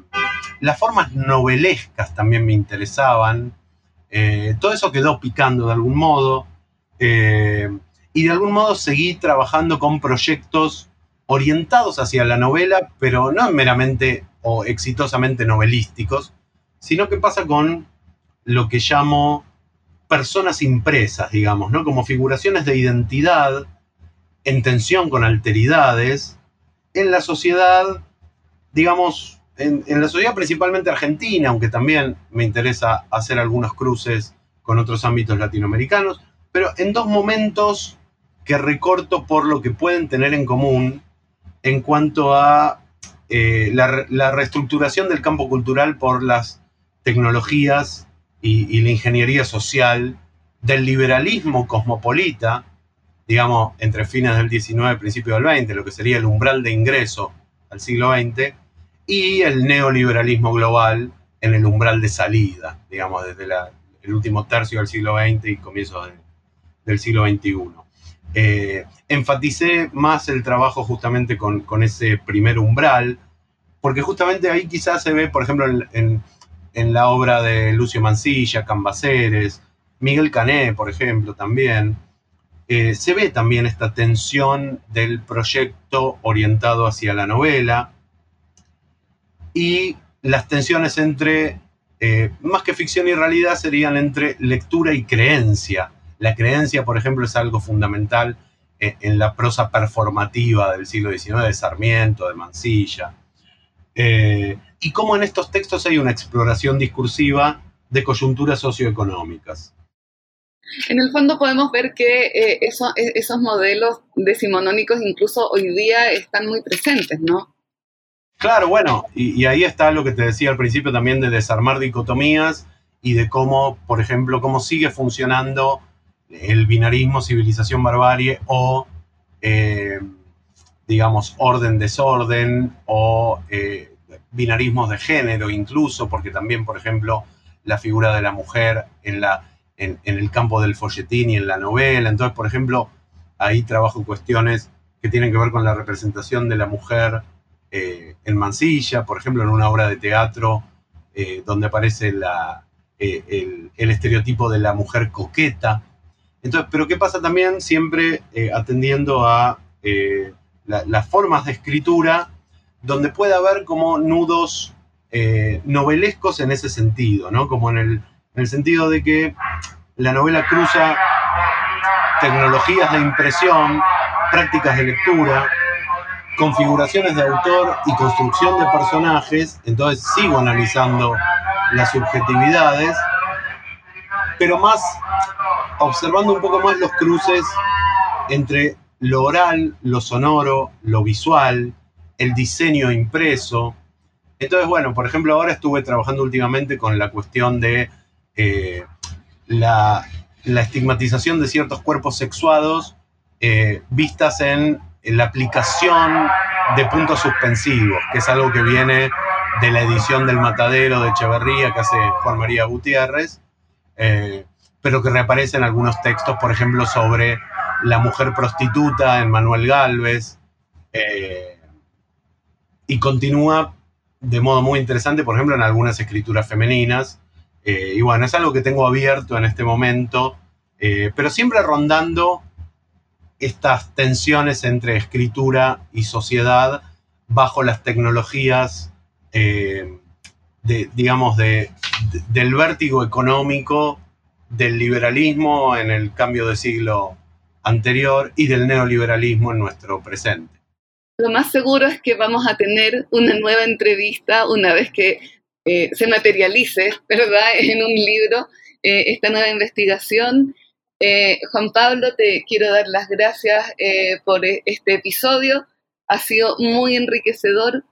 las formas novelescas también me interesaban. Eh, todo eso quedó picando de algún modo. Eh, y de algún modo seguí trabajando con proyectos orientados hacia la novela, pero no meramente o exitosamente novelísticos, sino que pasa con lo que llamo personas impresas, digamos, ¿no? Como figuraciones de identidad en tensión con alteridades en la sociedad digamos, en, la sociedad principalmente argentina, aunque también me interesa hacer algunos cruces con otros ámbitos latinoamericanos, pero en dos momentos que recorto por lo que pueden tener en común en cuanto a eh, la, reestructuración del campo cultural por las tecnologías y, la ingeniería social del liberalismo cosmopolita, digamos, entre fines del 19 y principios del 20, lo que sería el umbral de ingreso al siglo XX, y el neoliberalismo global en el umbral de salida, digamos, desde el último tercio del siglo XX y comienzos del siglo XXI. Eh, enfaticé más el trabajo justamente con, ese primer umbral, porque justamente ahí quizás se ve, por ejemplo, en, la obra de Lucio Mancilla, Cambaceres, Miguel Cané, por ejemplo, también, eh, se ve también esta tensión del proyecto orientado hacia la novela, y las tensiones entre, eh, más que ficción y realidad, serían entre lectura y creencia. La creencia, por ejemplo, es algo fundamental eh, en la prosa performativa del siglo XIX, de Sarmiento, de Mansilla. Eh, y cómo en estos textos hay una exploración discursiva de coyunturas socioeconómicas. En el fondo podemos ver que esos modelos decimonónicos incluso hoy día están muy presentes, ¿no? Claro, bueno, y, ahí está lo que te decía al principio también de desarmar dicotomías y de cómo, por ejemplo, cómo sigue funcionando el binarismo civilización-barbarie o, eh, digamos, orden-desorden o eh, binarismos de género incluso, porque también, por ejemplo, la figura de la mujer en, la, en, en el campo del folletín y en la novela. Entonces, por ejemplo, ahí trabajo cuestiones que tienen que ver con la representación de la mujer eh, en Mansilla, por ejemplo, en una obra de teatro eh, donde aparece la, eh, el, estereotipo de la mujer coqueta. Entonces, pero ¿qué pasa también? Siempre atendiendo a las formas de escritura donde puede haber como nudos novelescos en ese sentido, ¿no? Como en el, en el sentido de que la novela cruza tecnologías de impresión, prácticas de lectura, configuraciones de autor y construcción de personajes, entonces sigo analizando las subjetividades, pero más observando un poco más los cruces entre lo oral, lo sonoro, lo visual, el diseño impreso. Entonces, bueno, por ejemplo, ahora estuve trabajando últimamente con la cuestión de eh, la, estigmatización de ciertos cuerpos sexuados eh, vistas en la aplicación de puntos suspensivos, que es algo que viene de la edición del Matadero de Echeverría que hace Juan María Gutiérrez, eh, pero que reaparece en algunos textos, por ejemplo, sobre la mujer prostituta en Manuel Galvez, eh, y continúa de modo muy interesante, por ejemplo, en algunas escrituras femeninas. Eh, y bueno, es algo que tengo abierto en este momento, pero siempre rondando estas tensiones entre escritura y sociedad bajo las tecnologías, eh, de, digamos, de, del vértigo económico, del liberalismo en el cambio de siglo anterior y del neoliberalismo en nuestro presente. Lo más seguro es que vamos a tener una nueva entrevista una vez que eh, se materialice, ¿verdad?, (laughs) en un libro eh, esta nueva investigación. Juan Pablo, te quiero dar las gracias por este episodio ha sido muy enriquecedor.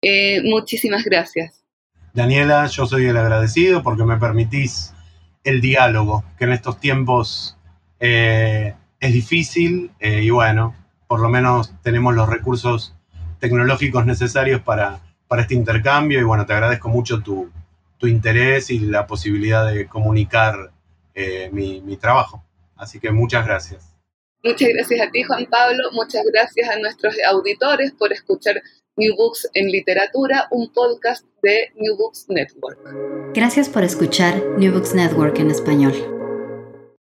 Eh, muchísimas gracias. Daniela, yo soy el agradecido porque me permitís el diálogo, que en estos tiempos eh, es difícil eh, y bueno, por lo menos tenemos los recursos tecnológicos necesarios para, para este intercambio y bueno, te agradezco mucho tu, tu interés y la posibilidad de comunicar mi, mi trabajo. Así que muchas gracias. Muchas gracias a ti, Juan Pablo. Muchas gracias a nuestros auditores por escuchar New Books en Literatura, un podcast de New Books Network. Gracias por escuchar New Books Network en español.